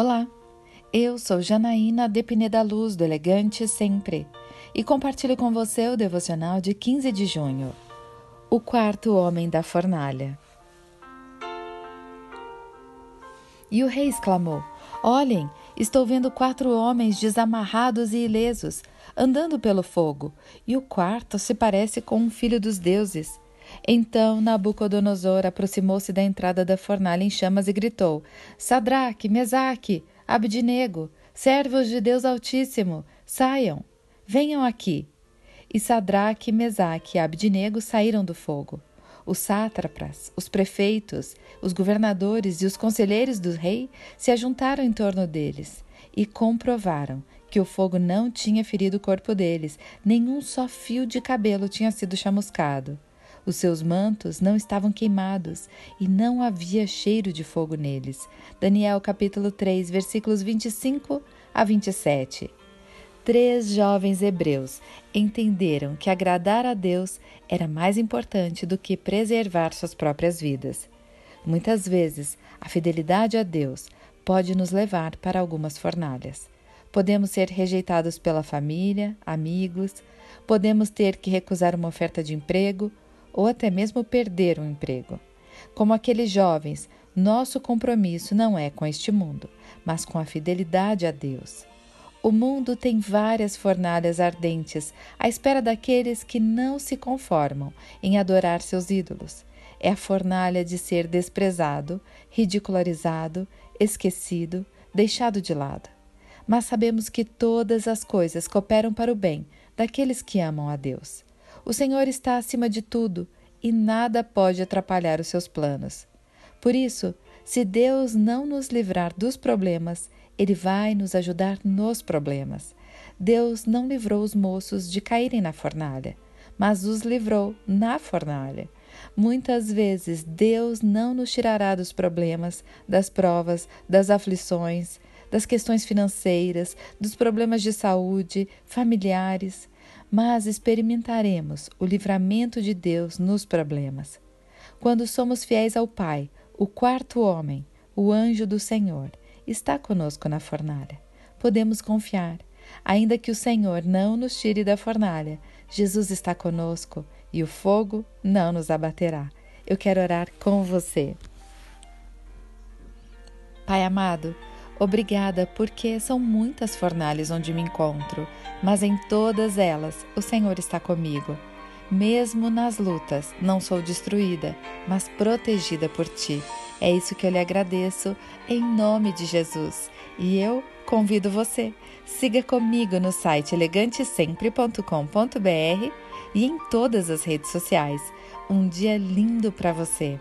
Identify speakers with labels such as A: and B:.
A: Olá, eu sou Janaína de Pineda Luz, do Elegante Sempre, e compartilho com você o devocional de 15 de junho, O Quarto Homem da Fornalha. E o rei exclamou: Olhem, estou vendo quatro homens desamarrados e ilesos, andando pelo fogo, e o quarto se parece com um filho dos deuses. Então Nabucodonosor aproximou-se da entrada da fornalha em chamas e gritou: Sadraque, Mesaque, Abdinego, servos de Deus Altíssimo, saiam, venham aqui. E Sadraque, Mesaque e Abdinego saíram do fogo. Os sátrapas, os prefeitos, os governadores e os conselheiros do rei se ajuntaram em torno deles e comprovaram que o fogo não tinha ferido o corpo deles, nenhum só fio de cabelo tinha sido chamuscado. Os seus mantos não estavam queimados e não havia cheiro de fogo neles. Daniel capítulo 3, versículos 25 a 27. Três jovens hebreus entenderam que agradar a Deus era mais importante do que preservar suas próprias vidas. Muitas vezes, a fidelidade a Deus pode nos levar para algumas fornalhas. Podemos ser rejeitados pela família, amigos, podemos ter que recusar uma oferta de emprego ou até mesmo perder um emprego. Como aqueles jovens, nosso compromisso não é com este mundo, mas com a fidelidade a Deus. O mundo tem várias fornalhas ardentes à espera daqueles que não se conformam em adorar seus ídolos. É a fornalha de ser desprezado, ridicularizado, esquecido, deixado de lado. Mas sabemos que todas as coisas cooperam para o bem daqueles que amam a Deus. O Senhor está acima de tudo e nada pode atrapalhar os seus planos. Por isso, se Deus não nos livrar dos problemas, Ele vai nos ajudar nos problemas. Deus não livrou os moços de caírem na fornalha, mas os livrou na fornalha. Muitas vezes Deus não nos tirará dos problemas, das provas, das aflições, das questões financeiras, dos problemas de saúde, familiares mas experimentaremos o livramento de Deus nos problemas. Quando somos fiéis ao Pai, o quarto homem, o anjo do Senhor, está conosco na fornalha. Podemos confiar. Ainda que o Senhor não nos tire da fornalha, Jesus está conosco e o fogo não nos abaterá. Eu quero orar com você. Pai amado, Obrigada, porque são muitas fornalhas onde me encontro, mas em todas elas o Senhor está comigo. Mesmo nas lutas, não sou destruída, mas protegida por ti. É isso que eu lhe agradeço, em nome de Jesus. E eu convido você. Siga comigo no site elegantesempre.com.br e em todas as redes sociais. Um dia lindo para você.